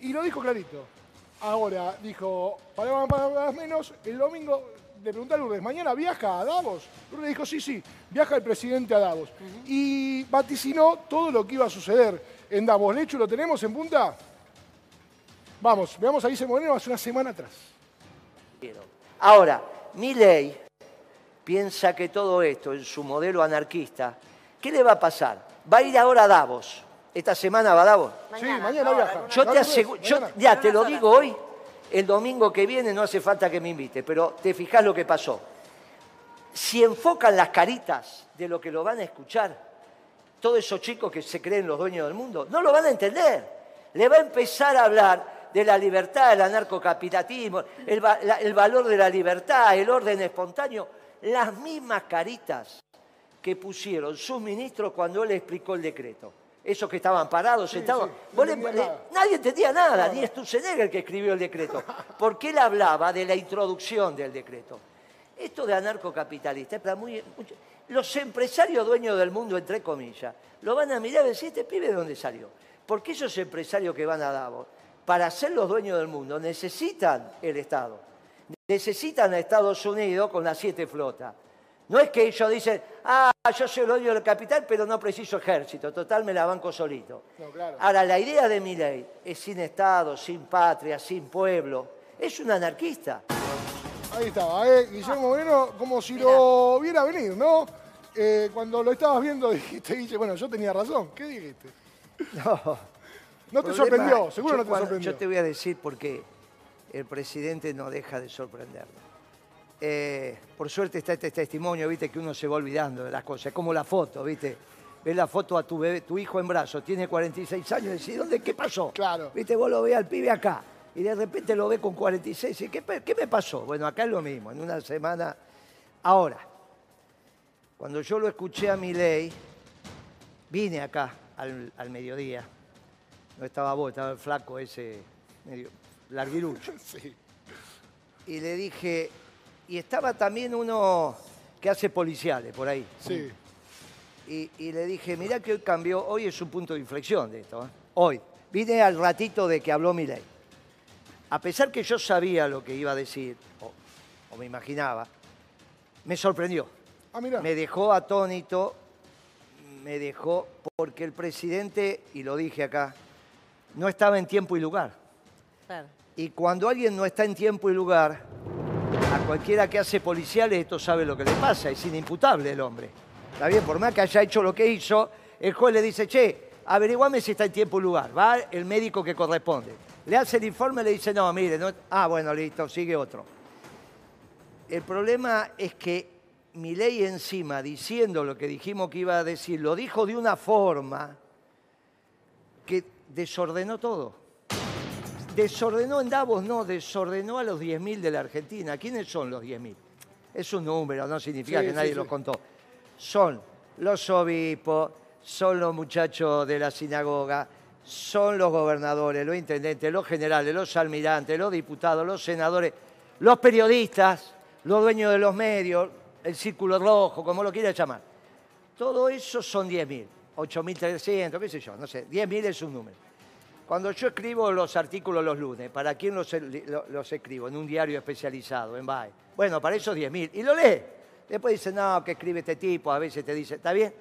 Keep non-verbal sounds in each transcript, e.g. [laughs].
Y lo dijo clarito. Ahora, dijo, para más menos, el domingo le pregunté a Lourdes, ¿mañana viaja a Davos? Lourdes dijo, sí, sí, viaja el presidente a Davos. Y vaticinó todo lo que iba a suceder en Davos. Lecho, ¿lo tenemos en punta? Vamos, veamos a Guise Moreno hace una semana atrás. Ahora, mi ley piensa que todo esto, en su modelo anarquista, ¿qué le va a pasar? Va a ir ahora a Davos. Esta semana va a Davos. sí, mañana viaja. Yo te aseguro, ya te lo digo hoy, el domingo que viene no hace falta que me invite, pero te fijas lo que pasó. Si enfocan las caritas de lo que lo van a escuchar, todos esos chicos que se creen los dueños del mundo, no lo van a entender. Le va a empezar a hablar de la libertad, del anarcocapitalismo, el, el valor de la libertad, el orden espontáneo, las mismas caritas que pusieron sus ministros cuando él explicó el decreto esos que estaban parados, sentados. nadie entendía nada, ni Sturzenegger el que escribió el decreto, porque él hablaba de la introducción del decreto. Esto de anarcocapitalista muy, los empresarios dueños del mundo, entre comillas, lo van a mirar y decir, ¿este pibe de dónde salió? Porque esos empresarios que van a Davos, para ser los dueños del mundo, necesitan el Estado. Necesitan a Estados Unidos con las siete flotas. No es que ellos dicen, ah, yo soy el dueño del capital, pero no preciso ejército, total me la banco solito. Ahora, la idea de mi ley es sin Estado, sin patria, sin pueblo. Es un anarquista. Ahí estaba, ¿eh? Guillermo Moreno, como si lo viera venir, ¿no? Eh, cuando lo estabas viendo [laughs] dijiste, dice, bueno, yo tenía razón. ¿Qué dijiste? No. No te sorprendió, seguro no te sorprendió. Yo te voy a decir por qué el presidente no deja de sorprenderlo. Eh, por suerte está este testimonio, viste, que uno se va olvidando de las cosas, como la foto, viste. Ves la foto a tu bebé, tu hijo en brazos, tiene 46 años, y decís, ¿dónde qué pasó? Claro. Viste, vos lo ves al pibe acá, y de repente lo ves con 46, y ¿qué, ¿qué me pasó? Bueno, acá es lo mismo, en una semana. Ahora, cuando yo lo escuché a mi ley, vine acá al, al mediodía. No estaba vos, estaba el flaco ese, medio larguirucho. [laughs] Sí. Y le dije, y estaba también uno que hace policiales por ahí. Sí. Y, le dije, mirá que hoy cambió, hoy es un punto de inflexión de esto. ¿eh? Hoy. Vine al ratito de que habló mi ley. A pesar que yo sabía lo que iba a decir, o, me imaginaba, me sorprendió. Ah, mira. Me dejó atónito, me dejó porque el presidente, y lo dije acá, no estaba en tiempo y lugar. Y cuando alguien no está en tiempo y lugar, cualquiera que hace policiales esto sabe lo que le pasa, es inimputable el hombre. Está bien, por más que haya hecho lo que hizo, el juez le dice, che, averiguame si está en tiempo y lugar. Va el médico que corresponde. Le hace el informe le dice, no, mire, ah, bueno, listo, sigue otro. El problema es que mi ley encima, diciendo lo que dijimos que iba a decir, lo dijo de una forma que desordenó todo. Desordenó en Davos, no, desordenó a los 10.000 de la Argentina. ¿Quiénes son los 10.000? Es un número, no significa que nadie los contó. Son los obispos, son los muchachos de la sinagoga, son los gobernadores, los intendentes, los generales, los almirantes, los diputados, los senadores, los periodistas, los dueños de los medios, el círculo rojo, como lo quieras llamar. Todo eso son 10.000, 8.300, qué sé yo, no sé, 10.000 es un número. Cuando yo escribo los artículos los lunes, ¿para quién los, escribo? En un diario especializado, en BAE. Bueno, para esos 10.000. Y lo lee. Después dice, no, que escribe este tipo, a veces te dice, ¿está bien?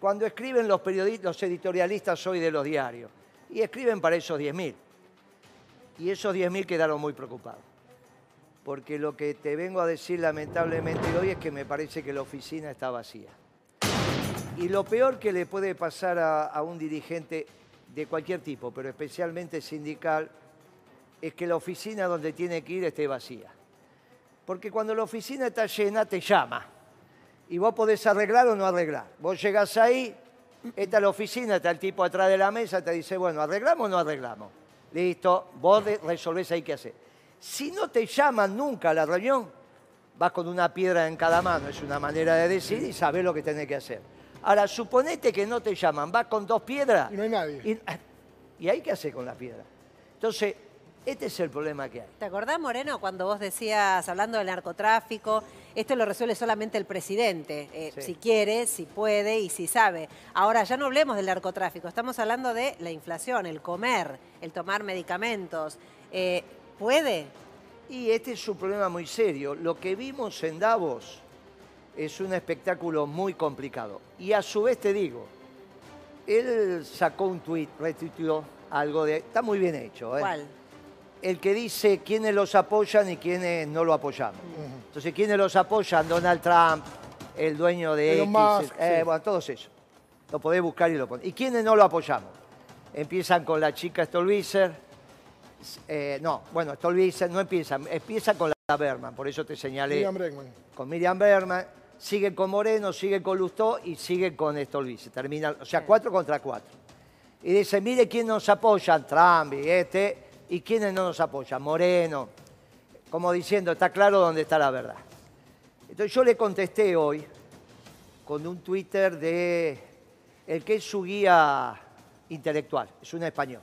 Cuando escriben los periodistas, los editorialistas hoy de los diarios, y escriben para esos 10.000. Y esos 10.000 quedaron muy preocupados. Porque lo que te vengo a decir lamentablemente hoy es que me parece que la oficina está vacía. Y lo peor que le puede pasar a un dirigente de cualquier tipo, pero especialmente sindical, es que la oficina donde tiene que ir esté vacía. Porque cuando la oficina está llena, te llama. Y vos podés arreglar o no arreglar. Vos llegás ahí, esta es la oficina, está el tipo atrás de la mesa, te dice, bueno, ¿arreglamos o no arreglamos? Listo, vos resolvés ahí qué hacer. Si no te llaman nunca a la reunión, vas con una piedra en cada mano, es una manera de decir y sabés lo que tenés que hacer. Ahora, suponete que no te llaman, vas con dos piedras. Y no hay nadie. Y, [laughs] ¿y ahí qué hace con la piedra? Entonces, Este es el problema que hay. ¿Te acordás, Moreno, cuando vos decías, hablando del narcotráfico, esto lo resuelve solamente el presidente, eh, si quiere, si puede y si sabe? Ahora, ya no hablemos del narcotráfico, estamos hablando de la inflación, el comer, el tomar medicamentos. Eh, ¿Puede? Y este es un problema muy serio. Lo que vimos en Davos es un espectáculo muy complicado. Y a su vez te digo, él sacó un tuit, retuiteó algo de... Está muy bien hecho. ¿eh? ¿Cuál? el que dice quiénes los apoyan y quiénes no lo apoyamos. Entonces, quiénes los apoyan, Donald Trump, el dueño de X, eh, bueno, todos esos. Lo podés buscar y lo ponés. ¿Y quiénes no lo apoyamos? Empiezan con la chica Stolbizer. Eh, no, bueno, Stolbizer no empiezan, empieza con la Berman, por eso te señalé. Miriam Bregman. Con Miriam Berman, sigue con Moreno, sigue con Lustó y sigue con Stolbizer. Termina, o sea, cuatro contra cuatro. Y dice, mire quién nos apoya, Trump y este ¿Y quiénes no nos apoyan? Moreno, como diciendo, está claro dónde está la verdad. Entonces yo le contesté hoy con un Twitter de el que es su guía intelectual, es un español.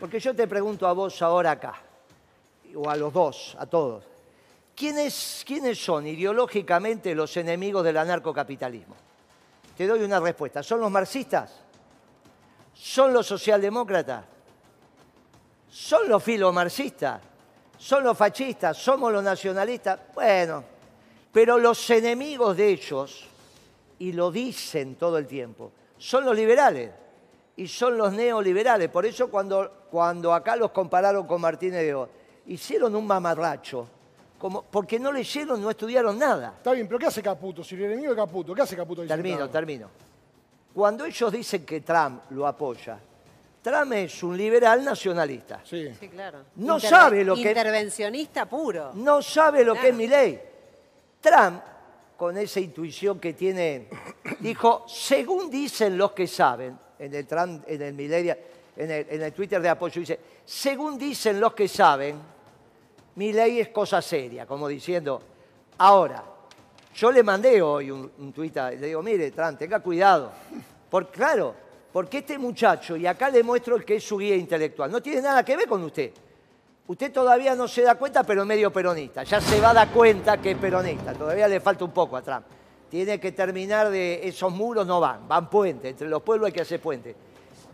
Porque yo te pregunto a vos ahora acá, o a los dos, a todos, ¿quiénes, ¿quiénes son ideológicamente los enemigos del anarcocapitalismo? Te doy una respuesta. ¿Son los marxistas? ¿Son los socialdemócratas? son los filomarxistas, son los fascistas, somos los nacionalistas. Bueno, pero los enemigos de ellos, y lo dicen todo el tiempo, son los liberales y son los neoliberales. Por eso cuando, acá los compararon con Martínez de O, hicieron un mamarracho, como, porque no leyeron, no estudiaron nada. Está bien, pero ¿qué hace Caputo? Si el enemigo de Caputo, ¿qué hace Caputo? Termino, termino. Cuando ellos dicen que Trump lo apoya, Trump es un liberal nacionalista. Sí, sí claro. No sabe lo que Intervencionista puro. No sabe lo que es mi ley. Trump, con esa intuición que tiene, [coughs] dijo, según dicen los que saben, en el, Trump, en el, en el, en el Twitter de apoyo, dice, según dicen los que saben, mi ley es cosa seria, como diciendo, ahora, yo le mandé hoy un, un tuit, le digo, mire, Trump, tenga cuidado, porque claro, porque este muchacho, y acá le muestro el que es su guía intelectual, no tiene nada que ver con usted. Usted todavía no se da cuenta, pero medio peronista. Ya se va a dar cuenta que es peronista. Todavía le falta un poco a Trump. Tiene que terminar de... Esos muros no van, van puentes. Entre los pueblos hay que hacer puentes.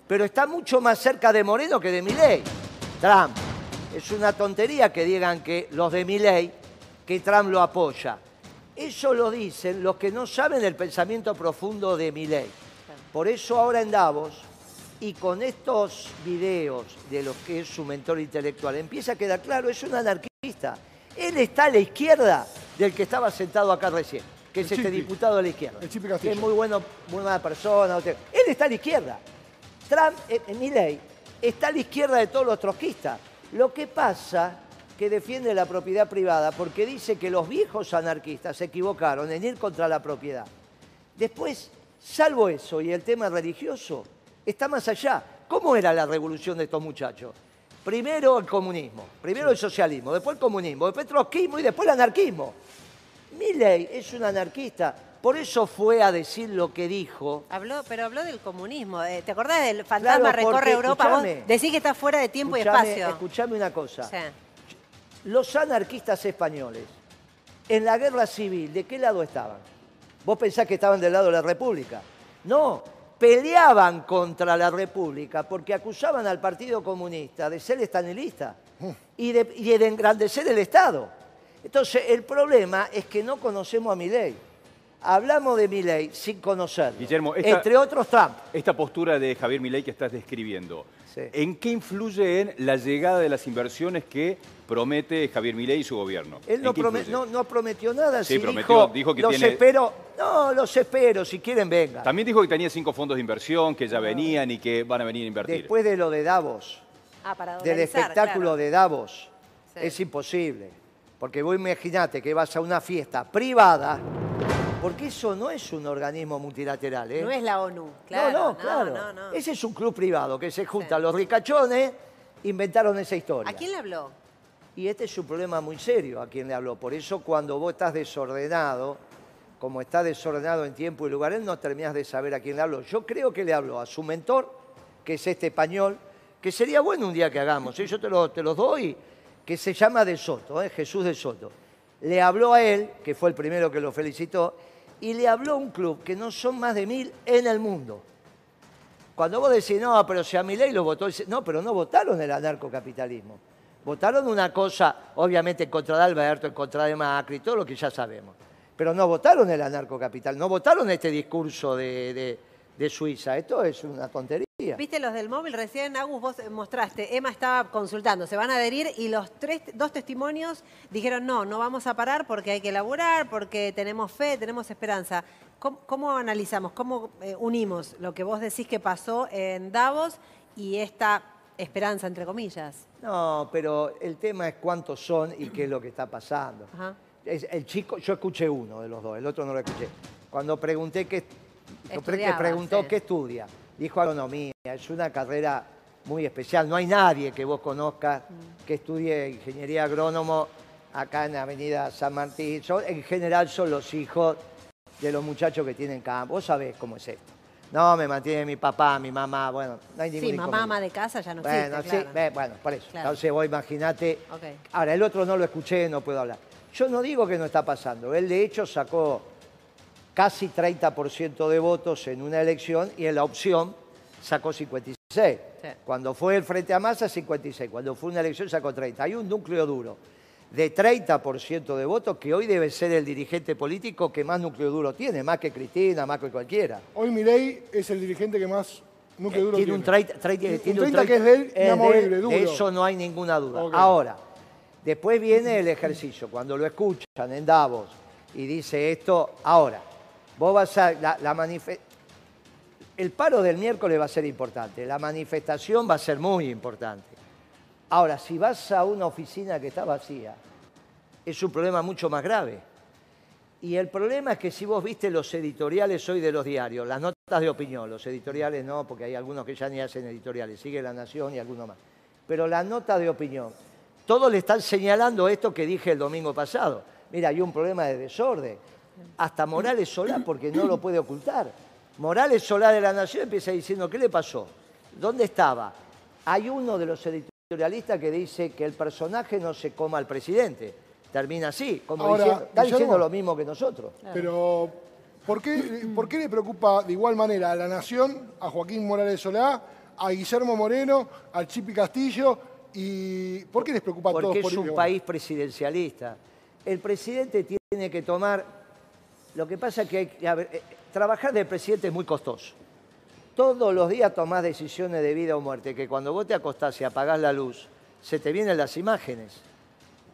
Pero está mucho más cerca de Moreno que de Milei. Trump. Es una tontería que digan que los de Milei, que Trump lo apoya. Eso lo dicen los que no saben el pensamiento profundo de Milei. Por eso ahora en Davos, y con estos videos de lo que es su mentor intelectual, empieza a quedar claro, es un anarquista. Él está a la izquierda del que estaba sentado acá recién, que es este diputado de la izquierda. que es muy bueno, muy buena persona. Él está a la izquierda. Trump, en eh, mi ley, está a la izquierda de todos los trotskistas. Lo que pasa que defiende la propiedad privada porque dice que los viejos anarquistas se equivocaron en ir contra la propiedad. Después Salvo eso y el tema religioso, está más allá. ¿Cómo era la revolución de estos muchachos? Primero el comunismo, primero el socialismo, después el comunismo, después el trotskismo y después el anarquismo. Milley es un anarquista, por eso fue a decir lo que dijo. Habló, pero habló del comunismo. Eh, ¿Te acordás del fantasma recorre Europa? Vos decís que está fuera de tiempo y espacio. Escuchame una cosa. Los anarquistas españoles, en la guerra civil, ¿de qué lado estaban? Vos pensás que estaban del lado de la República. No, peleaban contra la República porque acusaban al Partido Comunista de ser estanilista y de, engrandecer el Estado. Entonces, el problema es que no conocemos a Milei. Hablamos de Milei sin conocerlo. Guillermo, entre otros Trump. Esta postura de Javier Milei que estás describiendo, ¿En qué influye en la llegada de las inversiones que promete Javier Milei y su gobierno? Él no, prometió nada. Sí, prometió, dijo, que los espero, no, los espero, si quieren vengan. También dijo que tenía cinco fondos de inversión, que ya venían y que van a venir a invertir. Después de lo de Davos, ah, del espectáculo de Davos, es imposible. Porque vos imaginate que vas a una fiesta privada porque eso no es un organismo multilateral. ¿eh? No es la ONU, claro. No, no, claro. Ese es un club privado que se junta. Los ricachones inventaron esa historia. ¿A quién le habló? Y este es un problema muy serio a quién le habló. Por eso cuando vos estás desordenado, como está desordenado en tiempo y lugar, él no terminas de saber a quién le habló. Yo creo que le habló a su mentor, que es este español, que sería bueno un día que hagamos, ¿eh? yo te, lo, te los doy, que se llama De Soto, ¿eh? Jesús de Soto. Le habló a él, que fue el primero que lo felicitó, y le habló a un club que no son más de mil en el mundo. Cuando vos decís, no, pero si a mi ley lo votó, no, pero no votaron el anarcocapitalismo. Votaron una cosa, obviamente, en contra de Alberto, en contra de Macri, todo lo que ya sabemos. Pero no votaron el anarcocapital, no votaron este discurso de, Suiza. Esto es una tontería. Viste los del móvil, recién Agus vos mostraste, Emma estaba consultando, se van a adherir y los tres, dos testimonios dijeron no, no vamos a parar porque hay que elaborar, porque tenemos fe, tenemos esperanza. ¿Cómo, analizamos, cómo eh, unimos lo que vos decís que pasó en Davos y esta esperanza, entre comillas? No, pero el tema es cuántos son y qué es lo que está pasando. el chico, yo escuché uno de los dos, el otro no lo escuché. Cuando pregunté qué, que preguntó qué estudia, dijo agronomía. Es una carrera muy especial. No hay nadie que vos conozcas mm. que estudie ingeniería agrónomo acá en la avenida San Martín. en general son los hijos de los muchachos que tienen campo. Vos sabés cómo es esto. No, me mantiene mi papá, mi mamá, bueno, no hay ningún Sí, mamá, mamá de casa ya no bueno, existe, sí, bueno, por eso. Entonces vos imaginate. Ahora, el otro no lo escuché, no puedo hablar. Yo no digo que no está pasando. Él, de hecho, sacó casi 30% de votos en una elección y en la opción sacó 56. Cuando fue el Frente a Masa, 56. Cuando fue una elección, sacó 30. Hay un núcleo duro de 30% de votos, que hoy debe ser el dirigente político que más núcleo duro tiene, más que Cristina, más que cualquiera. Hoy Milei es el dirigente que más núcleo duro tiene. Un 30, tiene un 30, que es de él, de, duro. eso no hay ninguna duda. Ahora, después viene el ejercicio. Cuando lo escuchan en Davos y dice esto, ahora, vos vas a... La, el paro del miércoles va a ser importante, la manifestación va a ser muy importante. Ahora, si vas a una oficina que está vacía, es un problema mucho más grave. Y el problema es que si vos viste los editoriales hoy de los diarios, las notas de opinión, los editoriales no, porque hay algunos que ya ni hacen editoriales, sigue La Nación y alguno más. Pero la nota de opinión, todos le están señalando esto que dije el domingo pasado. Mira, hay un problema de desorden. Hasta Morales Solá, porque no lo puede ocultar. Morales Solá de La Nación empieza diciendo, ¿qué le pasó? ¿Dónde estaba? Hay uno de los editoriales realista que dice que el personaje no se coma al presidente. Termina así, como diciendo, está diciendo lo mismo que nosotros. Pero, ¿por qué, ¿por qué le preocupa de igual manera a la Nación, a Joaquín Morales Solá, a Guillermo Moreno, al Chipi Castillo y ¿por qué les preocupa a todos? Porque es un país presidencialista. El presidente tiene que tomar... Lo que pasa es que eh, trabajar de presidente es muy costoso todos los días tomás decisiones de vida o muerte, que cuando vos te acostás y apagás la luz, se te vienen las imágenes.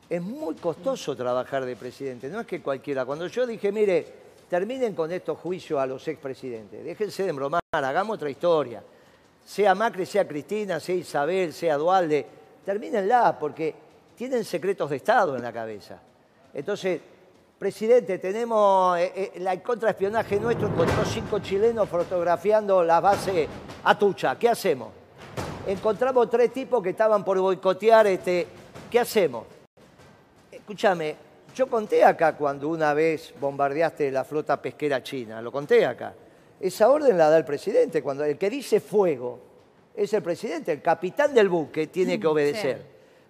Es muy costoso trabajar de presidente, no es que cualquiera. Cuando yo dije, mire, terminen con estos juicios a los expresidentes, déjense de bromar, hagamos otra historia. Sea Macri, sea Cristina, sea Isabel, sea Dualde, termínenla, porque tienen secretos de Estado en la cabeza. Entonces, Presidente, tenemos eh, eh, el contraespionaje nuestro, encontró cinco chilenos fotografiando la base Atucha. ¿Qué hacemos? Encontramos tres tipos que estaban por boicotear. Este, ¿Qué hacemos? Escúchame, yo conté acá cuando una vez bombardeaste la flota pesquera china, lo conté acá. Esa orden la da el presidente, cuando el que dice fuego es el presidente, el capitán del buque tiene que obedecer.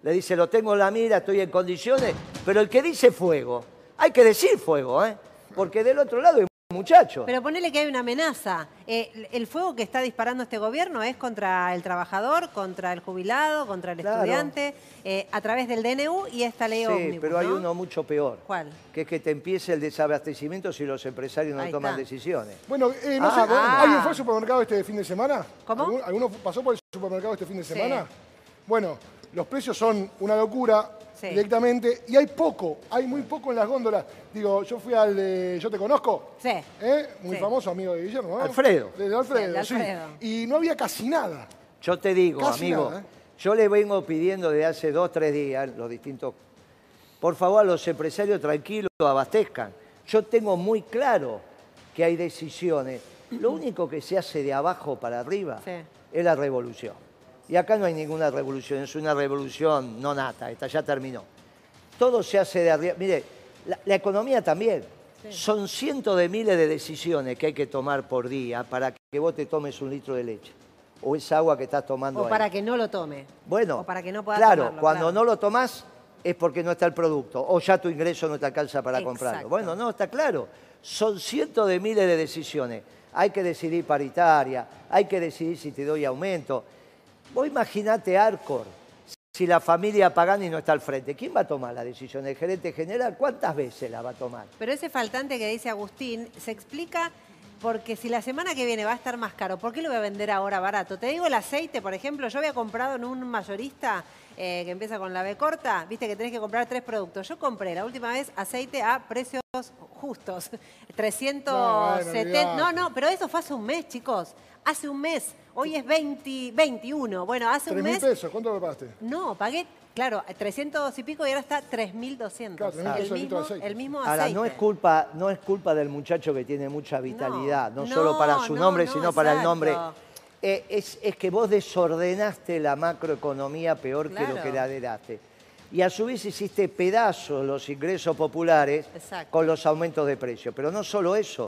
Le dice, lo tengo en la mira, estoy en condiciones, pero el que dice fuego hay que decir fuego, ¿eh? porque del otro lado hay muchachos. Pero ponele que hay una amenaza. Eh, ¿El fuego que está disparando este gobierno es contra el trabajador, contra el jubilado, contra el estudiante, eh, a través del DNU y esta ley Sí, pero hay uno mucho peor. ¿Cuál? Que es que te empiece el desabastecimiento si los empresarios no toman decisiones. Bueno, eh, no ah, sé, ah. ¿alguien fue al supermercado este fin de semana? ¿Cómo? ¿Alguno pasó por el supermercado este fin de semana? Bueno, los precios son una locura directamente. Y hay poco, hay muy poco en las góndolas. Digo, yo fui al de Yo Te Conozco. Sí. ¿eh? Muy famoso amigo de Guillermo. Alfredo. De Alfredo, sí, Y no había casi nada. Yo te digo, amigo, ¿eh? yo le vengo pidiendo desde hace dos, tres días, los distintos... Por favor, a los empresarios tranquilos, abastezcan. Yo tengo muy claro que hay decisiones. Lo único que se hace de abajo para arriba es la revolución. Y acá no hay ninguna revolución, es una revolución no nata, esta ya terminó. Todo se hace de arriba. Mire, la, economía también. Son cientos de miles de decisiones que hay que tomar por día para que vos te tomes un litro de leche. o esa agua que estás tomando O para que no lo tome. Bueno, o para que no pueda claro, cuando no lo tomás es porque no está el producto o ya tu ingreso no te alcanza para comprarlo. Bueno, no, está claro. Son cientos de miles de decisiones. Hay que decidir paritaria, hay que decidir si te doy aumento. Vos imaginate Arcor, si la familia Pagani no está al frente. ¿Quién va a tomar la decisión? ¿El gerente general? ¿Cuántas veces la va a tomar? Pero ese faltante que dice Agustín se explica porque si la semana que viene va a estar más caro, ¿por qué lo voy a vender ahora barato? Te digo el aceite, por ejemplo, yo había comprado en un mayorista eh, que empieza con la B corta, viste que tenés que comprar tres productos. Yo compré la última vez aceite a precios justos, [laughs] 370. No, no, pero eso fue hace un mes, chicos. Hace un mes. Hoy es 20, 21. Bueno, hace un mes. pesos? ¿Cuánto lo pagaste? No, pagué Claro, 300 y pico y ahora está 3.200. Claro, el, mismo, el mismo aceite. Ahora, no es, culpa, no es culpa del muchacho que tiene mucha vitalidad, no, solo para su nombre, sino para el nombre. Eh, es, que vos desordenaste la macroeconomía peor que lo que la heredaste. Y a su vez hiciste pedazos los ingresos populares con los aumentos de precios. Pero no solo eso,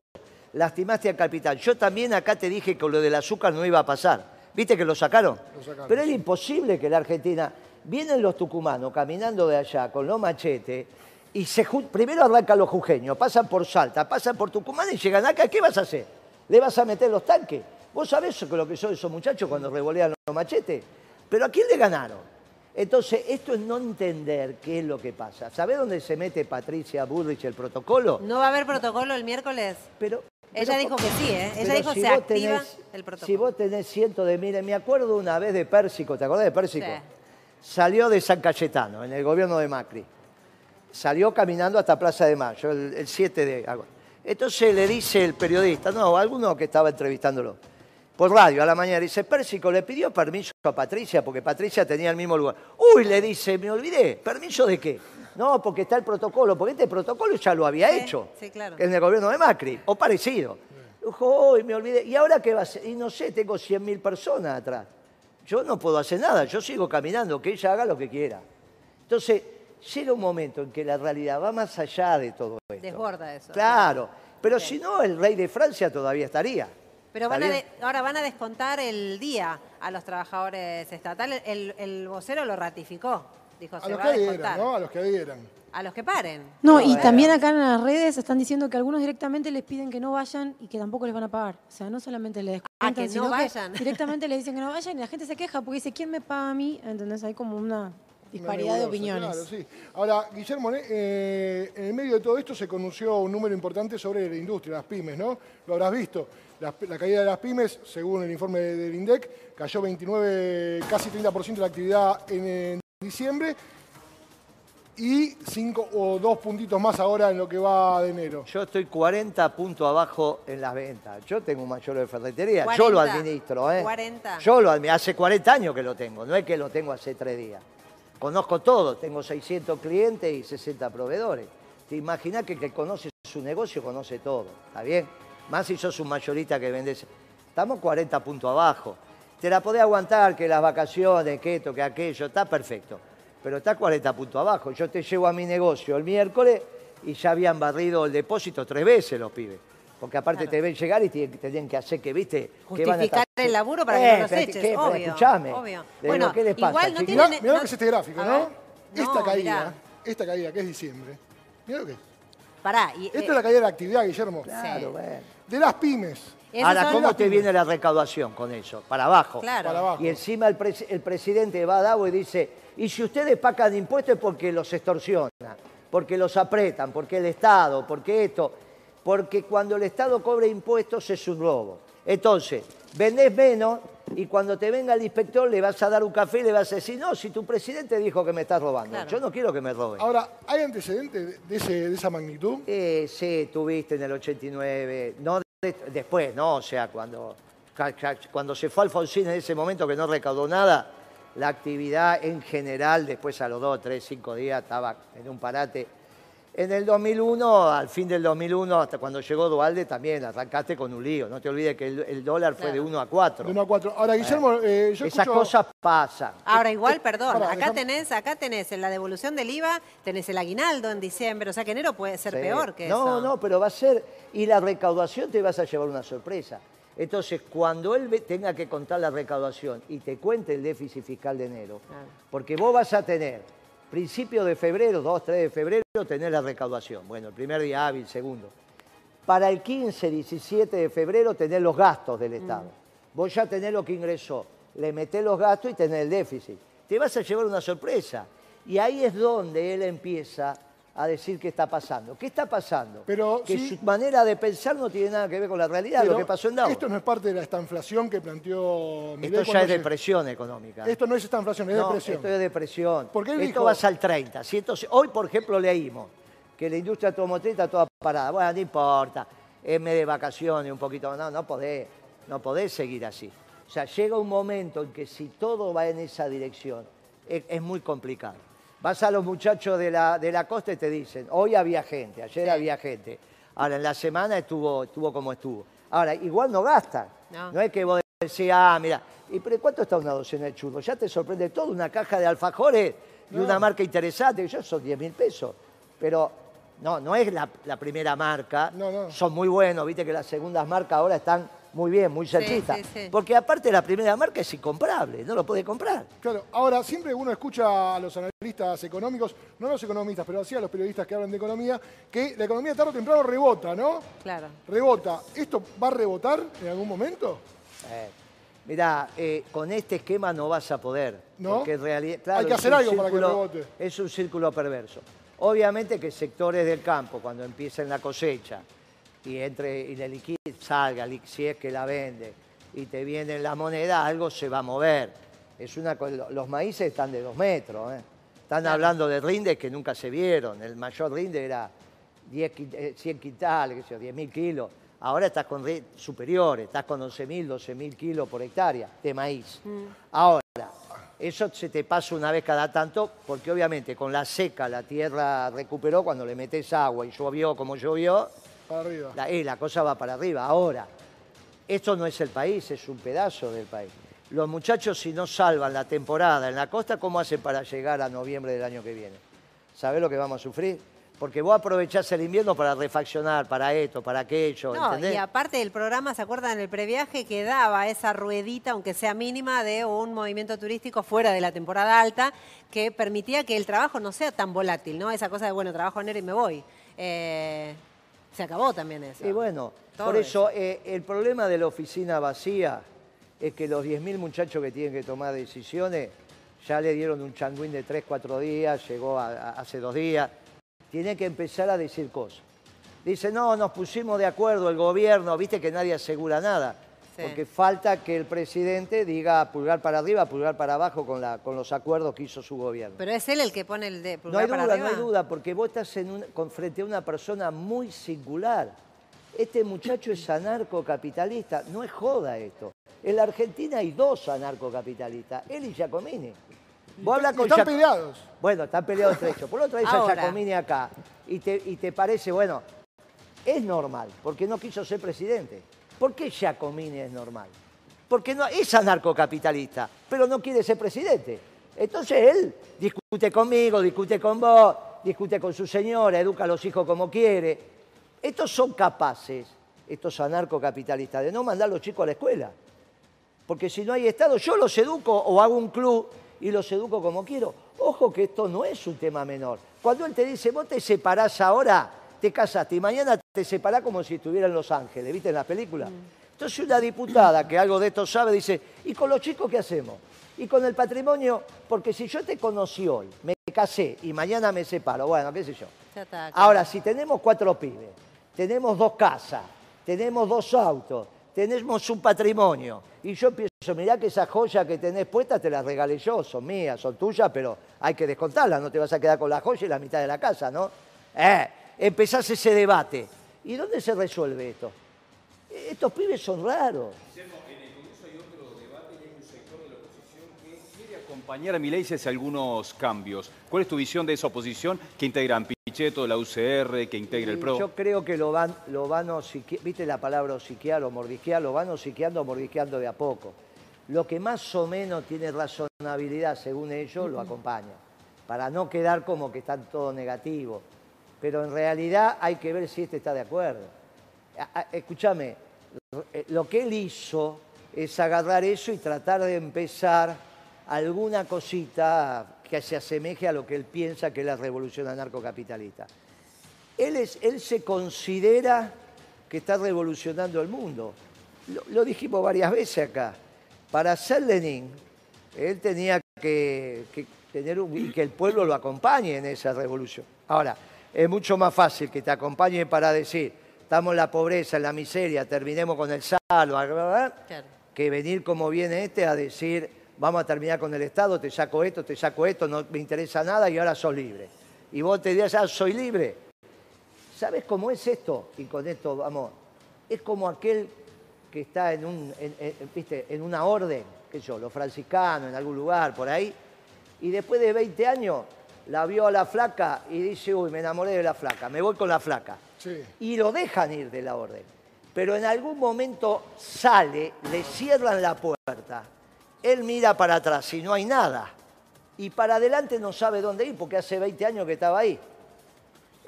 lastimaste al capital. Yo también acá te dije que lo del azúcar no iba a pasar. ¿Viste que lo sacaron? Lo sacaron Pero es imposible que la Argentina vienen los tucumanos caminando de allá con los machetes y se, primero arrancan los jujeños, pasan por Salta, pasan por Tucumán y llegan acá. ¿Qué vas a hacer? ¿Le vas a meter los tanques? ¿Vos sabés lo que son esos muchachos cuando revolean los machetes? ¿Pero a quién le ganaron? Entonces, esto es no entender qué es lo que pasa. ¿Sabés dónde se mete Patricia Burrich el protocolo? ¿No va a haber protocolo el miércoles? Pero, ella dijo que sí, ¿eh? Ella dijo que se activa el protocolo. Si vos tenés cientos de miles, me acuerdo una vez de Pérsico, ¿te acordás de Pérsico? Sí salió de San Cayetano, en el gobierno de Macri. Salió caminando hasta Plaza de Mayo, el, 7 de agosto. Entonces le dice el periodista, no, alguno que estaba entrevistándolo, por radio a la mañana, dice, Pérsico, ¿le pidió permiso a Patricia? Porque Patricia tenía el mismo lugar. Uy, le dice, me olvidé, ¿permiso de qué? No, porque está el protocolo, porque este protocolo ya lo había hecho sí, claro. en el gobierno de Macri, o parecido. Dijo, uy, me olvidé. ¿Y ahora qué va a hacer? Y no sé, tengo 100.000 personas atrás. Yo no puedo hacer nada, yo sigo caminando, que ella haga lo que quiera. Entonces, llega un momento en que la realidad va más allá de todo esto. Desborda eso. Claro, pero si no, el rey de Francia todavía estaría. Pero ahora van a descontar el día a los trabajadores estatales. El, vocero lo ratificó. Dijo, a los que adhieran, ¿no? A los que adhieran. A los que paren. No, y también acá en las redes están diciendo que algunos directamente les piden que no vayan y que tampoco les van a pagar. O sea, no solamente les descuentan, que no vayan. [laughs] directamente les dicen que no vayan y la gente se queja porque dice, ¿quién me paga a mí? Entonces hay como una disparidad de opiniones. Claro, sí. Ahora, Guillermo, eh, en el medio de todo esto se conoció un número importante sobre la industria, las pymes, ¿no? Lo habrás visto. La, caída de las pymes, según el informe del INDEC, cayó 29, casi 30% de la actividad en diciembre y cinco o dos puntitos más ahora en lo que va de enero. Yo estoy 40 puntos abajo en las ventas. Yo tengo un mayor de ferretería. Yo lo administro, ¿eh? 40. Yo lo administro. Hace 40 años que lo tengo. No es que lo tengo hace tres días. Conozco todo. Tengo 600 clientes y 60 proveedores. Te imaginas que el que conoce su negocio conoce todo. ¿Está bien? Más si sos un mayorista que vendes. Estamos 40 puntos abajo. Te la podés aguantar que las vacaciones, que esto, que aquello. Está perfecto pero está 40 puntos abajo. Yo te llevo a mi negocio el miércoles y ya habían barrido el depósito tres veces los pibes. Porque aparte te ven llegar y tienen que hacer que, viste... Justificar el laburo para que no los eches, obvio. Escuchame. Bueno, ¿qué les pasa, igual no tienen... Mirá, lo que es este gráfico, ¿no? Esta caída, esta caída que es diciembre. Mirá lo que es. Pará. Y, Esto es la caída de la actividad, Guillermo. Claro, bueno. De las pymes. Ahora, ¿cómo te viene la recaudación con eso? Para abajo. Claro. Para abajo. Y encima el, el presidente va a Davo y dice y si ustedes pagan impuestos es porque los extorsionan, porque los apretan, porque el Estado, porque esto. Porque cuando el Estado cobra impuestos es un robo. Entonces, vendés menos y cuando te venga el inspector le vas a dar un café y le vas a decir, no, si tu presidente dijo que me estás robando, yo no quiero que me roben. Ahora, ¿hay antecedentes de, esa magnitud? Eh, sí, tuviste en el 89, no después, no, o sea, cuando, cuando se fue Alfonsín en ese momento que no recaudó nada, la actividad en general, después a los dos, tres, cinco días estaba en un parate. En el 2001, al fin del 2001, hasta cuando llegó Dualde, también arrancaste con un lío. No te olvides que el, dólar fue de 1 a 4. De 1 a 4. Ahora, Guillermo, eh, yo Esas cosas pasan. Ahora, igual, perdón, acá, tenés, acá tenés en la devolución del IVA, tenés el aguinaldo en diciembre, o sea que enero puede ser peor que no, eso. No, no, pero va a ser... Y la recaudación te vas a llevar una sorpresa. Entonces, cuando él tenga que contar la recaudación y te cuente el déficit fiscal de enero, porque vos vas a tener principio de febrero, 2, 3 de febrero, tener la recaudación. Bueno, el primer día hábil, segundo. Para el 15, 17 de febrero, tener los gastos del Estado. Mm. Vos ya tenés lo que ingresó, le metés los gastos y tenés el déficit. Te vas a llevar una sorpresa. Y ahí es donde él empieza a decir qué está pasando. ¿Qué está pasando? Pero, que su manera de pensar no tiene nada que ver con la realidad, lo que pasó en Davos. Esto no es parte de esta inflación que planteó Esto ya es depresión económica. Esto no es esta inflación, es depresión. esto es depresión. Porque esto va al 30. hoy, por ejemplo, leímos que la industria automotriz está toda parada. Bueno, no importa, es mes de vacaciones, un poquito. No, no podés, no podés seguir así. O sea, llega un momento en que si todo va en esa dirección, es muy complicado. Vas a los muchachos de la, de la costa y te dicen, hoy había gente, ayer había gente. Ahora, en la semana estuvo, estuvo como estuvo. Ahora, igual no gastan. No, es que vos decís, ah, mira, ¿y pero cuánto está una docena de churros? Ya te sorprende todo, una caja de alfajores y una marca interesante, yo son 10 mil pesos. Pero no, no es la, la primera marca. Son muy buenos, viste que las segundas marcas ahora están muy bien, muy cerquita. Porque aparte la primera marca es incomprable, no lo puede comprar. Claro, ahora siempre uno escucha a los analistas económicos, no los economistas, pero sí a los periodistas que hablan de economía, que la economía tarde o temprano rebota, ¿no? Claro. Rebota. ¿Esto va a rebotar en algún momento? Eh, mirá, eh, con este esquema no vas a poder. ¿No? Porque en realidad, Hay que hacer algo para que rebote. Es un círculo perverso. Obviamente que sectores del campo, cuando empiecen la cosecha, y entre y la liquidez salga, si es que la vende, y te viene la moneda, algo se va a mover. Es una, los maíces están de dos metros. ¿eh? Están hablando de rindes que nunca se vieron. El mayor rinde era 10, 100 eh, quintales, 10.000 kilos. Ahora estás con superiores, estás con 11.000, 12.000 kilos por hectárea de maíz. Mm. Ahora, eso se te pasa una vez cada tanto, porque obviamente con la seca la tierra recuperó cuando le metes agua y llovió como llovió, para arriba. La, la cosa va para arriba. Ahora, esto no es el país, es un pedazo del país. Los muchachos, si no salvan la temporada en la costa, ¿cómo hacen para llegar a noviembre del año que viene? ¿Sabés lo que vamos a sufrir? Porque vos aprovechás el invierno para refaccionar, para esto, para aquello, no, Y aparte del programa, ¿se acuerdan? En el previaje que daba esa ruedita, aunque sea mínima, de un movimiento turístico fuera de la temporada alta, que permitía que el trabajo no sea tan volátil, ¿no? Esa cosa de, bueno, trabajo enero y me voy. Eh, se acabó también eso. Y bueno, por eso, eh, el problema de la oficina vacía es que los 10.000 muchachos que tienen que tomar decisiones ya le dieron un changuín de 3, 4 días, llegó hace dos días. Tiene que empezar a decir cosas. Dice, no, nos pusimos de acuerdo el gobierno, viste que nadie asegura nada. Porque falta que el presidente diga pulgar para arriba, pulgar para abajo con, la, con los acuerdos que hizo su gobierno. Pero es él el que pone el de pulgar no hay duda, No hay duda, porque vos estás en con, frente a una persona muy singular. Este muchacho es anarcocapitalista, no es joda esto. En la Argentina hay dos anarcocapitalistas, él y Giacomini. Vos con están peleados. Bueno, están peleados entre ellos. Por otro vez a Giacomini acá y te, y te parece, bueno, es normal, porque no quiso ser presidente. ¿Por qué Giacomini es normal? Porque no, es anarcocapitalista, pero no quiere ser presidente. Entonces él discute conmigo, discute con vos, discute con su señora, educa a los hijos como quiere. Estos son capaces, estos anarcocapitalistas, de no mandar a los chicos a la escuela. Porque si no hay Estado, yo los educo o hago un club y los educo como quiero. Ojo que esto no es un tema menor. Cuando él te dice, vos te separás ahora te casaste y mañana te separás como si estuviera en Los Ángeles, ¿viste en la película? Mm. Entonces una diputada que algo de esto sabe dice, ¿y con los chicos qué hacemos? Y con el patrimonio, porque si yo te conocí hoy, me casé y mañana me separo, bueno, qué sé yo. Ahora, si tenemos cuatro pibes, tenemos dos casas, tenemos dos autos, tenemos un patrimonio, y yo pienso, mirá que esa joya que tenés puesta te la regalé yo, son mías, son tuyas, pero hay que descontarlas, no te vas a quedar con la joya y la mitad de la casa, ¿no? Eh, empezás ese debate. ¿Y dónde se resuelve esto? Estos pibes son raros. En el Congreso hay otro debate y hay un sector de la oposición que quiere acompañar a Milei hacia algunos cambios. ¿Cuál es tu visión de esa oposición que integran Pichetto, la UCR, que integra el PRO? Yo creo que lo van, lo van viste la palabra osiquear o mordisquear, lo van osiqueando o mordisqueando de a poco. Lo que más o menos tiene razonabilidad, según ellos, lo acompaña, para no quedar como que están todo negativo pero en realidad hay que ver si este está de acuerdo. Escúchame, eh, lo que él hizo es agarrar eso y tratar de empezar alguna cosita que se asemeje a lo que él piensa que es la revolución anarcocapitalista. Él, es, se considera que está revolucionando el mundo. Lo, dijimos varias veces acá. Para ser Lenin, él tenía que, tener y que el pueblo lo acompañe en esa revolución. Ahora, es mucho más fácil que te acompañen para decir, estamos en la pobreza, en la miseria, terminemos con el salvo, que venir como viene este a decir, vamos a terminar con el Estado, te saco esto, te saco esto, no me interesa nada y ahora sos libre. Y vos te dirás, ah, soy libre. ¿Sabes cómo es esto? Y con esto vamos, es como aquel que está en, un, ¿viste? en una orden, qué yo, los franciscanos, en algún lugar, por ahí, y después de 20 años la vio a la flaca y dice, uy, me enamoré de la flaca, me voy con la flaca. Y lo dejan ir de la orden. Pero en algún momento sale, le cierran la puerta, él mira para atrás y no hay nada. Y para adelante no sabe dónde ir porque hace 20 años que estaba ahí.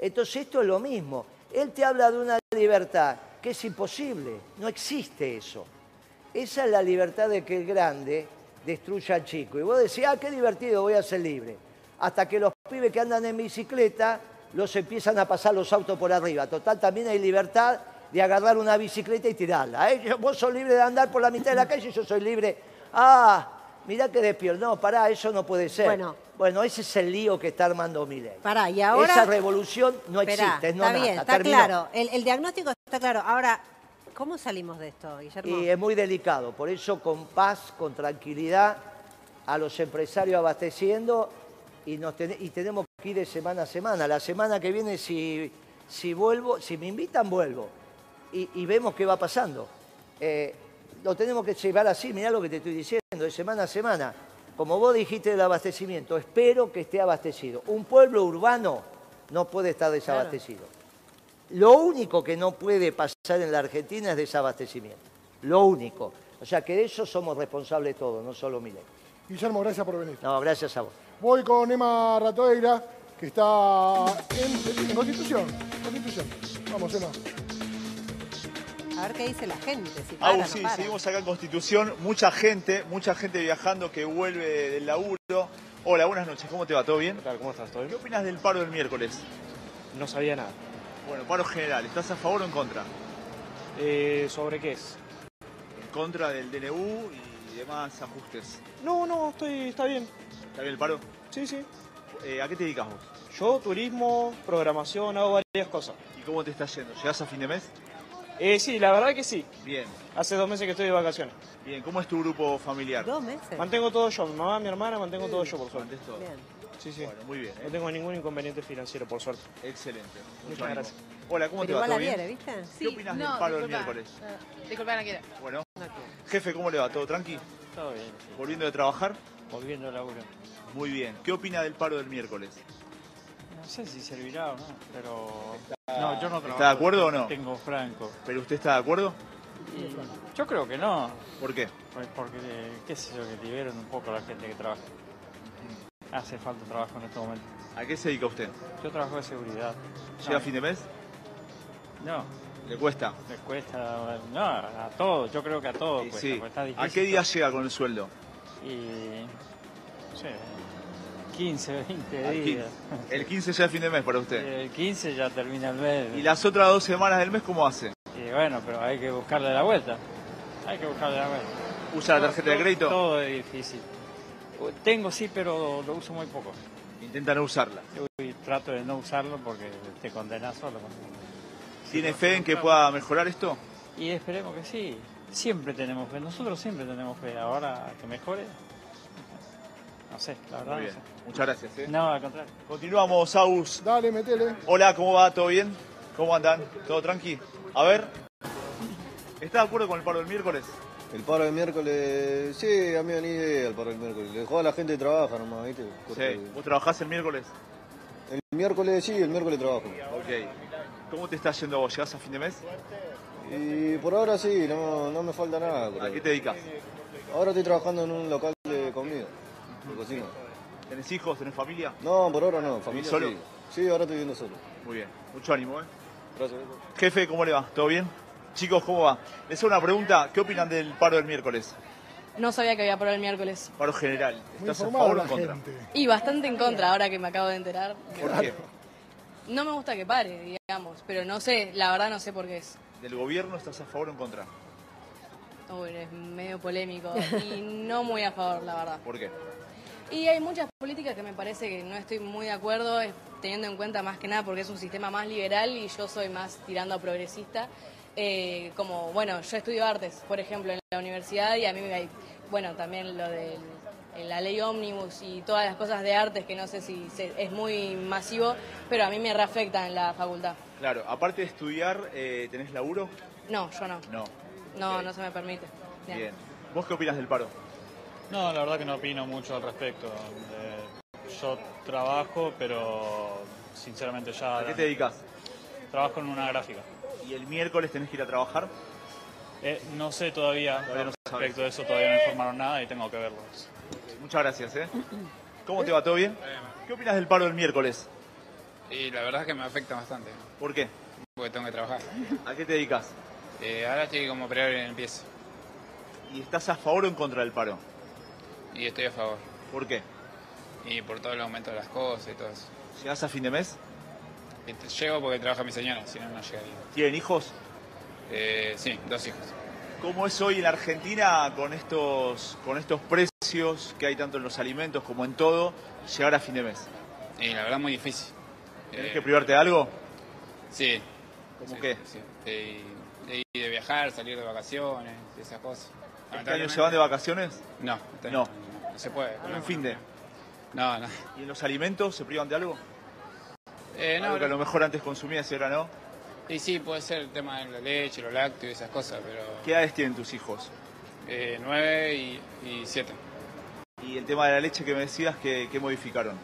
Entonces esto es lo mismo. Él te habla de una libertad que es imposible, no existe eso. Esa es la libertad de que el grande destruya al chico. Y vos decís, ah, qué divertido, voy a ser libre hasta que los pibes que andan en bicicleta los empiezan a pasar los autos por arriba. Total, también hay libertad de agarrar una bicicleta y tirarla. ¿eh? Vos sos libre de andar por la mitad de la calle y yo soy libre. Ah, mirá que despierto. No, pará, eso no puede ser. Bueno, bueno ese es el lío que está armando Milei. Pará, y ahora... Esa revolución no existe, no Está bien, está claro. El, diagnóstico está claro. Ahora, ¿cómo salimos de esto, Guillermo? Y es muy delicado. Por eso, con paz, con tranquilidad, a los empresarios abasteciendo y, y tenemos que ir de semana a semana. La semana que viene, si, si vuelvo, si me invitan, vuelvo. Y, vemos qué va pasando. Eh, lo tenemos que llevar así, mirá lo que te estoy diciendo, de semana a semana. Como vos dijiste del abastecimiento, espero que esté abastecido. Un pueblo urbano no puede estar desabastecido. Lo único que no puede pasar en la Argentina es desabastecimiento. Lo único. O sea que de eso somos responsables todos, no solo Milei. Guillermo, gracias por venir. No, gracias a vos. Voy con Emma Ratoeira, que está en, Constitución. Constitución. Vamos, Emma. A ver qué dice la gente. Si sí, seguimos acá en Constitución. Mucha gente, mucha gente viajando que vuelve del laburo. Hola, buenas noches. ¿Cómo te va? ¿Todo bien? ¿Qué tal? ¿Cómo estás? ¿Todo bien? ¿Qué opinas del paro del miércoles? No sabía nada. Bueno, paro general. ¿Estás a favor o en contra? Eh, ¿Sobre qué es? En contra del DNU y demás ajustes. No, no, estoy, está bien. ¿Está bien el paro? Sí, sí. Eh, ¿A qué te dedicas vos? Yo, turismo, programación, hago varias cosas. ¿Y cómo te está yendo? ¿Llegás a fin de mes? Eh, sí, la verdad que sí. Bien. Hace dos meses que estoy de vacaciones. Bien, ¿cómo es tu grupo familiar? Dos meses. Mantengo todo yo, mi mamá, mi hermana, mantengo todo yo, por suerte. Todo. Bien. Sí, sí. Bueno, muy bien. No ¿eh? tengo ningún inconveniente financiero, por suerte. Excelente. Muchas gracias. Hola, ¿cómo te va? ¿Todo bien? ¿viste? ¿Qué opinas del paro del miércoles? disculpa, no quiero. Bueno. Jefe, ¿cómo le va? ¿Todo tranqui? Todo bien. ¿Volviendo de trabajar? Volviendo a laburo. Muy bien. ¿Qué opina del paro del miércoles? No sé si servirá o no, pero... no, yo no trabajo. ¿Está de acuerdo o no? Tengo franco. ¿Pero usted está de acuerdo? yo creo que no. ¿Por qué? Pues porque, qué sé yo, que liberen un poco a la gente que trabaja. Hace falta trabajo en este momento. ¿A qué se dedica usted? Yo trabajo de seguridad. ¿Llega a fin de mes? No. ¿Le cuesta? Le cuesta, no, a todos, yo creo que a todos sí. ¿A qué día llega con el sueldo? Y, no sé, 15, 20 días. El 15 ya es fin de mes para usted. El 15 ya termina el mes. ¿Y las otras dos semanas del mes cómo hace? Y bueno, pero hay que buscarle la vuelta. Hay que buscarle la vuelta. ¿Usa la tarjeta de crédito? Todo es difícil. Tengo sí, pero lo uso muy poco. Intenta no usarla. Yo trato de no usarlo porque te condenas solo. ¿Tiene fe en que pueda mejorar esto? Y esperemos que sí. Siempre tenemos fe. Nosotros siempre tenemos fe. Ahora que mejore, no sé, la verdad. Muy bien. Muchas gracias. ¿eh? No, al contrario. Continuamos, Aus. Dale, metele. Hola, ¿cómo va? ¿Todo bien? ¿Cómo andan? ¿Todo tranqui? A ver. ¿Estás de acuerdo con el paro del miércoles? El paro del miércoles, sí, a mí me idea el paro del miércoles. Le a la gente trabaja nomás, ¿viste? Sí. ¿Vos trabajás el miércoles? El miércoles sí, el miércoles trabajo. Ok. ¿Cómo te está yendo vos? ¿Llegás a fin de mes? Y por ahora sí, no, no me falta nada. ¿A qué te dedicas? Ahora estoy trabajando en un local de comida. ¿Tenés hijos? ¿Tenés familia? No, por ahora no. ¿Familia solo? Sí. ahora estoy viviendo solo. Muy bien. Mucho ánimo, ¿eh? Gracias. Jefe, ¿cómo le va? ¿Todo bien? Chicos, ¿cómo va? Les hago una pregunta. ¿Qué opinan del paro del miércoles? No sabía que había paro el miércoles. Paro general. Muy ¿Estás a favor o en contra? gente. Y bastante en contra ahora que me acabo de enterar. ¿Por qué? No me gusta que pare, digamos, pero no sé, la verdad no sé por qué es. ¿Del gobierno estás a favor o en contra? Uy, es medio polémico y [laughs] no muy a favor, la verdad. ¿Por qué? Y hay muchas políticas que me parece que no estoy muy de acuerdo, teniendo en cuenta más que nada porque es un sistema más liberal y yo soy más tirando a progresista. Eh, como, bueno, yo estudio artes, por ejemplo, en la universidad y a mí me hay, bueno, también lo de la ley ómnibus y todas las cosas de artes que no sé si se- es muy masivo, pero a mí me reafecta en la facultad. Claro, aparte de estudiar, eh, ¿tenés laburo? No, yo no. No. No, no se me permite. Bien. Bien. ¿Vos qué opinas del paro? No, la verdad que no opino mucho al respecto. Eh, yo trabajo, pero sinceramente ya... ¿A qué te dedicas? Trabajo en una gráfica. ¿Y el miércoles tenés que ir a trabajar? Eh, no sé todavía, Todavía no al sabes. respecto de eso, todavía no informaron nada y tengo que verlo. Muchas gracias, ¿eh? ¿Cómo te va? ¿Todo bien? ¿Qué opinas del paro del miércoles? Y la verdad es que me afecta bastante, ¿Por qué? porque tengo que trabajar. ¿A qué te dedicas? Eh, ahora estoy como operario en el ¿Y estás a favor o en contra del paro? y estoy a favor. ¿Por qué? Y por todo el aumento de las cosas y todo eso. ¿Llegás a fin de mes? Llego porque trabaja mi señora, si no, no llegaría. ¿Tienen hijos? Eh, sí, dos hijos. ¿Cómo es hoy en la Argentina con estos, con estos precios que hay tanto en los alimentos como en todo, llegar a fin de mes? Y la verdad muy difícil. ¿Tenés Eh, que privarte de algo? Sí. ¿Cómo Sí, qué? sí. De, de viajar, salir de vacaciones, esas cosas. ¿Este año se van de vacaciones? No, este No. no, se puede. ¿Con un fin de? No, no. ¿Y en los alimentos se privan de algo? Eh, no, algo que a lo mejor antes consumías y ahora no. Y sí, puede ser el tema de la leche, los lácteos y esas cosas, pero... ¿Qué edades tienen tus hijos? Eh, 9 y, y 7. Y el tema de la leche que me decías, que, que modificaron?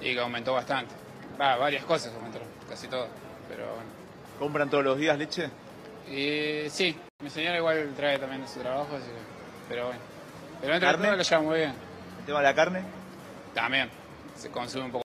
Y que aumentó bastante. Va, varias cosas aumentaron, casi todo. Pero bueno. ¿Compran todos los días leche? Y sí, mi señora igual trae también de su trabajo, así que- pero bueno. Pero entre ¿Carne? todo lo lleva muy bien. ¿El tema de la carne? También. Se consume un poco